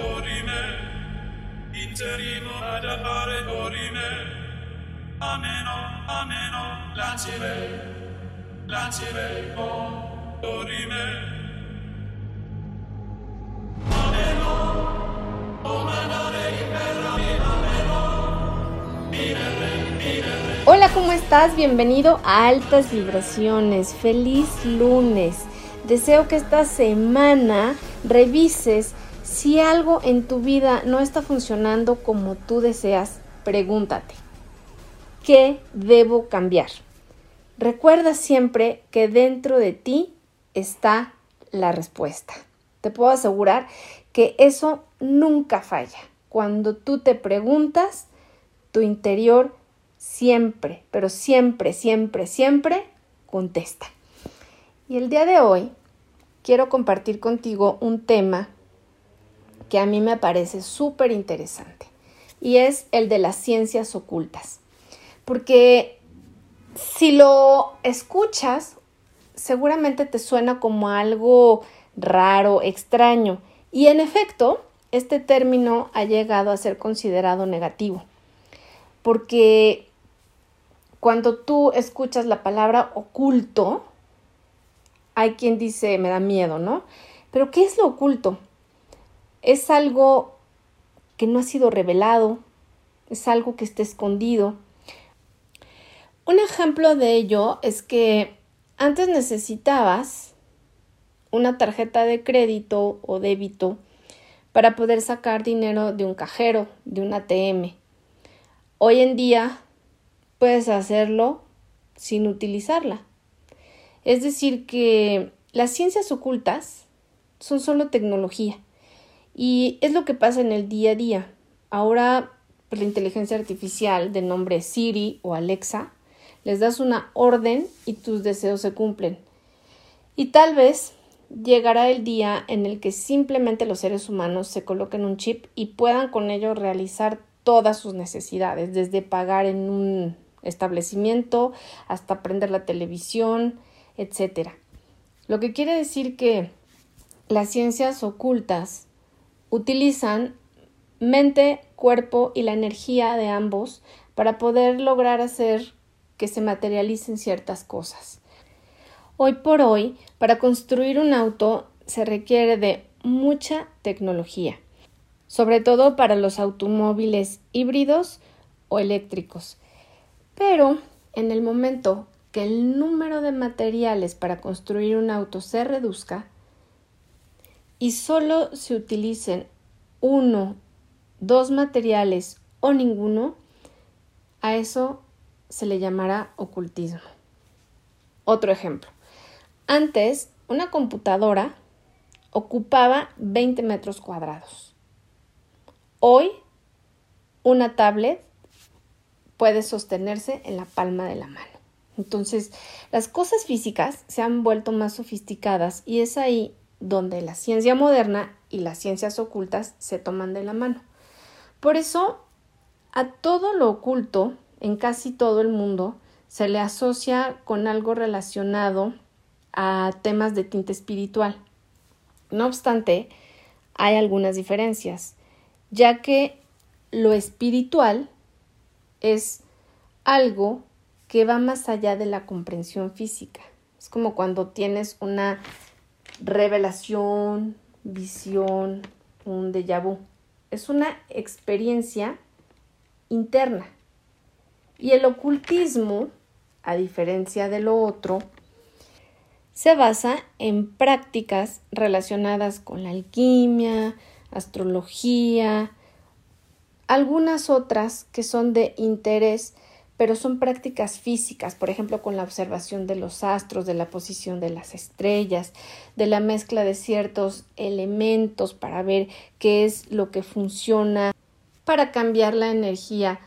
dorime, interimo ad appare dorime, ameno, ameno, imperami, ameno, minere, minere. Hola, ¿cómo estás? Bienvenido a Altas Vibraciones. Feliz lunes. Deseo que esta semana revises si algo en tu vida no está funcionando como tú deseas. Pregúntate, ¿qué debo cambiar? Recuerda siempre que dentro de ti está la respuesta. Te puedo asegurar que eso nunca falla. Cuando tú te preguntas, tu interior siempre, pero siempre, siempre, siempre contesta. Y el día de hoy quiero compartir contigo un tema que a mí me parece súper interesante y es el de las ciencias ocultas. Porque si lo escuchas, seguramente te suena como algo raro, extraño. Y en efecto, este término ha llegado a ser considerado negativo. Porque cuando tú escuchas la palabra oculto, hay quien dice, me da miedo, ¿no? Pero ¿qué es lo oculto? Es algo que no ha sido revelado, es algo que está escondido. Un ejemplo de ello es que antes necesitabas una tarjeta de crédito o débito para poder sacar dinero de un cajero, de un ATM. Hoy en día puedes hacerlo sin utilizarla. Es decir, que las ciencias ocultas son solo tecnología. Y es lo que pasa en el día a día. Ahora, pues, la inteligencia artificial de nombre Siri o Alexa, les das una orden y tus deseos se cumplen. Y tal vez llegará el día en el que simplemente los seres humanos se coloquen un chip y puedan con ello realizar todas sus necesidades, desde pagar en un establecimiento hasta prender la televisión, etc. Lo que quiere decir que las ciencias ocultas utilizan mente, cuerpo y la energía de ambos para poder lograr hacer que se materialicen ciertas cosas. Hoy por hoy, para construir un auto se requiere de mucha tecnología, sobre todo para los automóviles híbridos o eléctricos. Pero en el momento que el número de materiales para construir un auto se reduzca y solo se utilicen uno, dos materiales o ninguno, a eso se le llamará ocultismo. Otro ejemplo. Antes, una computadora ocupaba 20 metros cuadrados. Hoy, una tablet puede sostenerse en la palma de la mano. Entonces, las cosas físicas se han vuelto más sofisticadas y es ahí donde la ciencia moderna y las ciencias ocultas se toman de la mano. Por eso, a todo lo oculto en casi todo el mundo se le asocia con algo relacionado a temas de tinte espiritual. No obstante, hay algunas diferencias, ya que lo espiritual es algo que va más allá de la comprensión física. Es como cuando tienes una revelación, visión, un déjà vu. Es una experiencia interna. Y el ocultismo, a diferencia de lo otro, se basa en prácticas relacionadas con la alquimia, astrología, algunas otras que son de interés, pero son prácticas físicas, por ejemplo, con la observación de los astros, de la posición de las estrellas, de la mezcla de ciertos elementos para ver qué es lo que funciona para cambiar la energía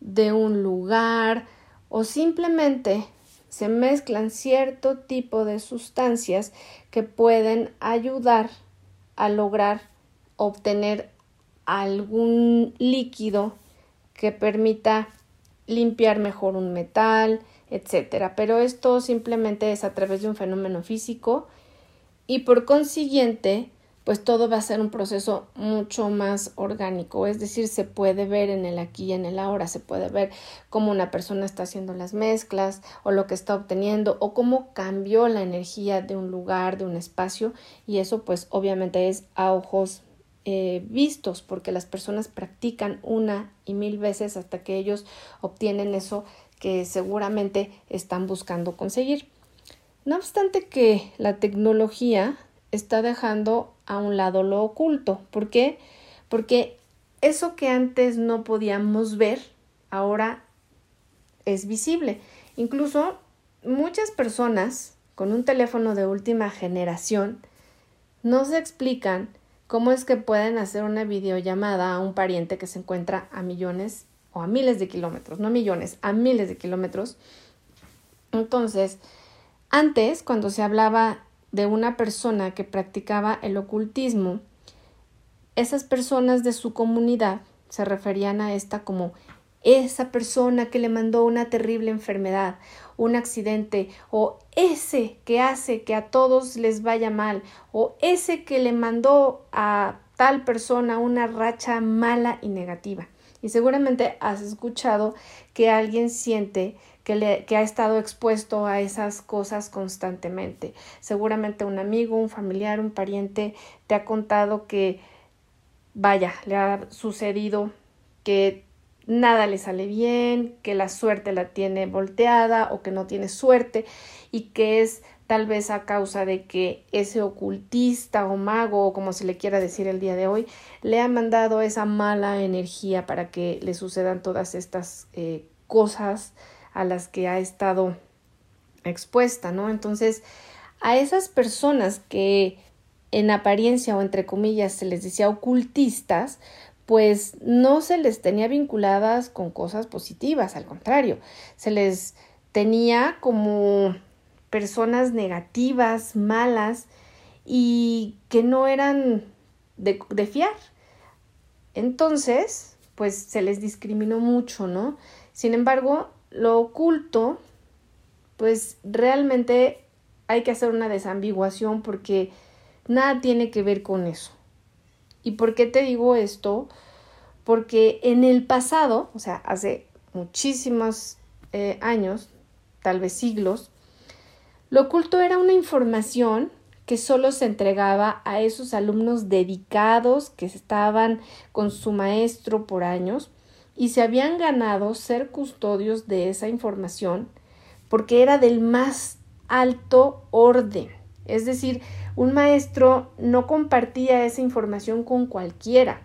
de un lugar o simplemente se mezclan cierto tipo de sustancias que pueden ayudar a lograr obtener algún líquido que permita limpiar mejor un metal, etcétera. Pero esto simplemente es a través de un fenómeno físico y por consiguiente pues todo va a ser un proceso mucho más orgánico, es decir, se puede ver en el aquí y en el ahora, se puede ver cómo una persona está haciendo las mezclas o lo que está obteniendo o cómo cambió la energía de un lugar, de un espacio y eso pues obviamente es a ojos eh, vistos porque las personas practican una y mil veces hasta que ellos obtienen eso que seguramente están buscando conseguir. No obstante que la tecnología está dejando a un lado lo oculto. ¿Por qué? Porque eso que antes no podíamos ver, ahora es visible. Incluso muchas personas con un teléfono de última generación no se explican cómo es que pueden hacer una videollamada a un pariente que se encuentra a millones o a miles de kilómetros, no millones, a miles de kilómetros. Entonces, antes, cuando se hablaba de una persona que practicaba el ocultismo, esas personas de su comunidad se referían a esta como esa persona que le mandó una terrible enfermedad, un accidente, o ese que hace que a todos les vaya mal, o ese que le mandó a tal persona una racha mala y negativa. Y seguramente has escuchado que alguien siente que, le, que ha estado expuesto a esas cosas constantemente. Seguramente un amigo, un familiar, un pariente te ha contado que, vaya, le ha sucedido que nada le sale bien, que la suerte la tiene volteada o que no tiene suerte y que es tal vez a causa de que ese ocultista o mago o como se le quiera decir el día de hoy le ha mandado esa mala energía para que le sucedan todas estas eh, cosas a las que ha estado expuesta, ¿no? Entonces, a esas personas que en apariencia o entre comillas se les decía ocultistas, pues no se les tenía vinculadas con cosas positivas, al contrario, se les tenía como personas negativas, malas y que no eran de, de fiar. Entonces, pues se les discriminó mucho, ¿no? Sin embargo, lo oculto, pues realmente hay que hacer una desambiguación porque nada tiene que ver con eso. ¿Y por qué te digo esto? Porque en el pasado, o sea, hace muchísimos eh, años, tal vez siglos, lo oculto era una información que solo se entregaba a esos alumnos dedicados que estaban con su maestro por años y se habían ganado ser custodios de esa información porque era del más alto orden. Es decir, un maestro no compartía esa información con cualquiera.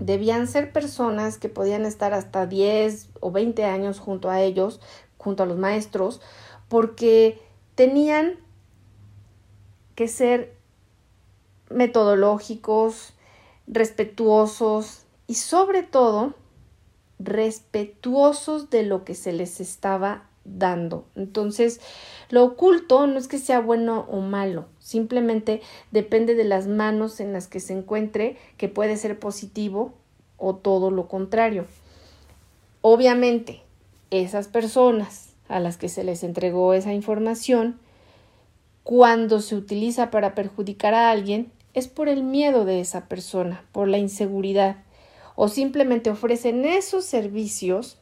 Debían ser personas que podían estar hasta 10 o 20 años junto a ellos, junto a los maestros, porque tenían que ser metodológicos, respetuosos y sobre todo respetuosos de lo que se les estaba dando. Entonces, lo oculto no es que sea bueno o malo, simplemente depende de las manos en las que se encuentre, que puede ser positivo o todo lo contrario. Obviamente, esas personas a las que se les entregó esa información, cuando se utiliza para perjudicar a alguien, es por el miedo de esa persona, por la inseguridad o simplemente ofrecen esos servicios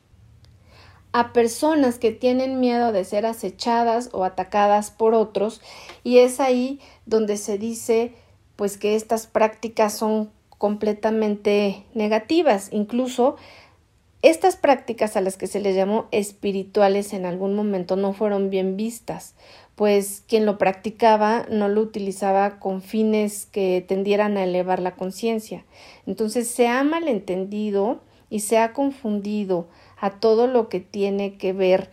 a personas que tienen miedo de ser acechadas o atacadas por otros y es ahí donde se dice pues que estas prácticas son completamente negativas incluso estas prácticas a las que se les llamó espirituales en algún momento no fueron bien vistas pues quien lo practicaba no lo utilizaba con fines que tendieran a elevar la conciencia. Entonces se ha malentendido y se ha confundido a todo lo que tiene que ver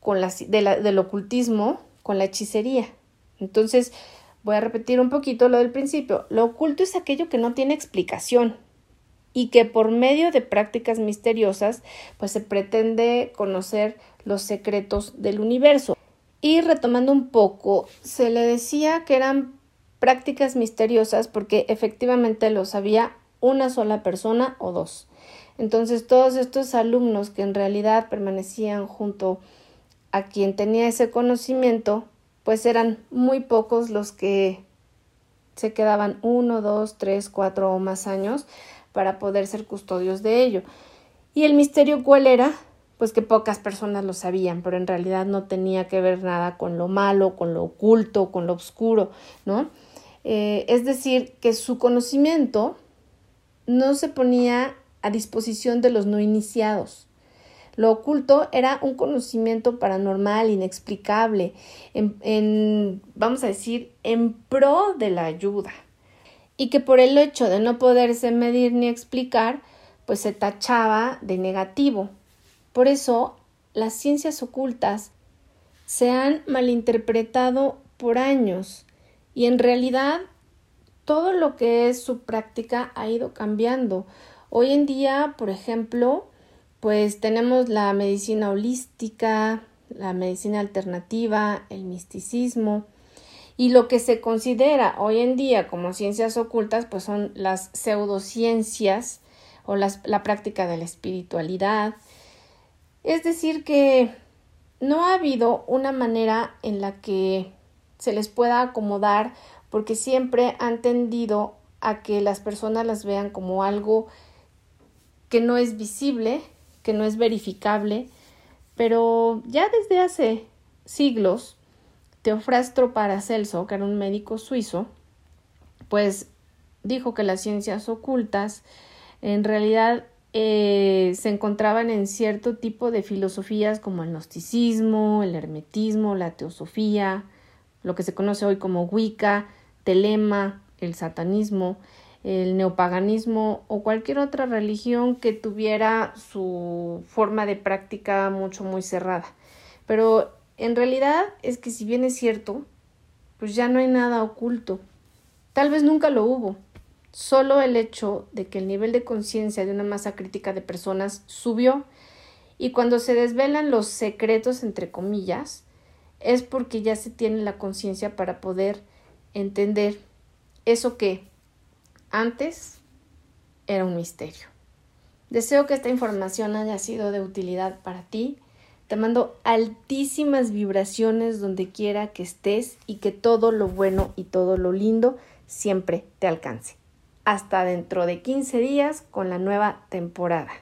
con la, del ocultismo con la hechicería. Entonces, voy a repetir un poquito lo del principio. Lo oculto es aquello que no tiene explicación y que por medio de prácticas misteriosas, pues se pretende conocer los secretos del universo. Y retomando un poco, se le decía que eran prácticas misteriosas porque efectivamente lo sabía una sola persona o dos. Entonces todos estos alumnos que en realidad permanecían junto a quien tenía ese conocimiento, pues eran muy pocos los que se quedaban uno, dos, tres, cuatro o más años para poder ser custodios de ello. ¿Y el misterio cuál era? Pues que pocas personas lo sabían, pero en realidad no tenía que ver nada con lo malo, con lo oculto, con lo oscuro, ¿no? Eh, es decir, que su conocimiento no se ponía a disposición de los no iniciados. Lo oculto era un conocimiento paranormal, inexplicable, en, vamos a decir, en pro de la ayuda. Y que por el hecho de no poderse medir ni explicar, pues se tachaba de negativo. Por eso, las ciencias ocultas se han malinterpretado por años y en realidad todo lo que es su práctica ha ido cambiando. Hoy en día, por ejemplo, pues tenemos la medicina holística, la medicina alternativa, el misticismo y lo que se considera hoy en día como ciencias ocultas pues son las pseudociencias o la práctica de la espiritualidad. Es decir que no ha habido una manera en la que se les pueda acomodar porque siempre han tendido a que las personas las vean como algo que no es visible que no es verificable, pero ya desde hace siglos, Teofrastro Paracelso, que era un médico suizo, pues dijo que las ciencias ocultas en realidad eh, se encontraban en cierto tipo de filosofías como el gnosticismo, el hermetismo, la teosofía, lo que se conoce hoy como Wicca, Telema, el satanismo, el neopaganismo o cualquier otra religión que tuviera su forma de práctica mucho muy cerrada. Pero en realidad es que si bien es cierto, pues ya no hay nada oculto. Tal vez nunca lo hubo. Solo el hecho de que el nivel de conciencia de una masa crítica de personas subió y cuando se desvelan los secretos entre comillas es porque ya se tiene la conciencia para poder entender eso que antes era un misterio. Deseo que esta información haya sido de utilidad para ti. Te mando altísimas vibraciones donde quiera que estés y que todo lo bueno y todo lo lindo siempre te alcance. Hasta dentro de 15 días con la nueva temporada.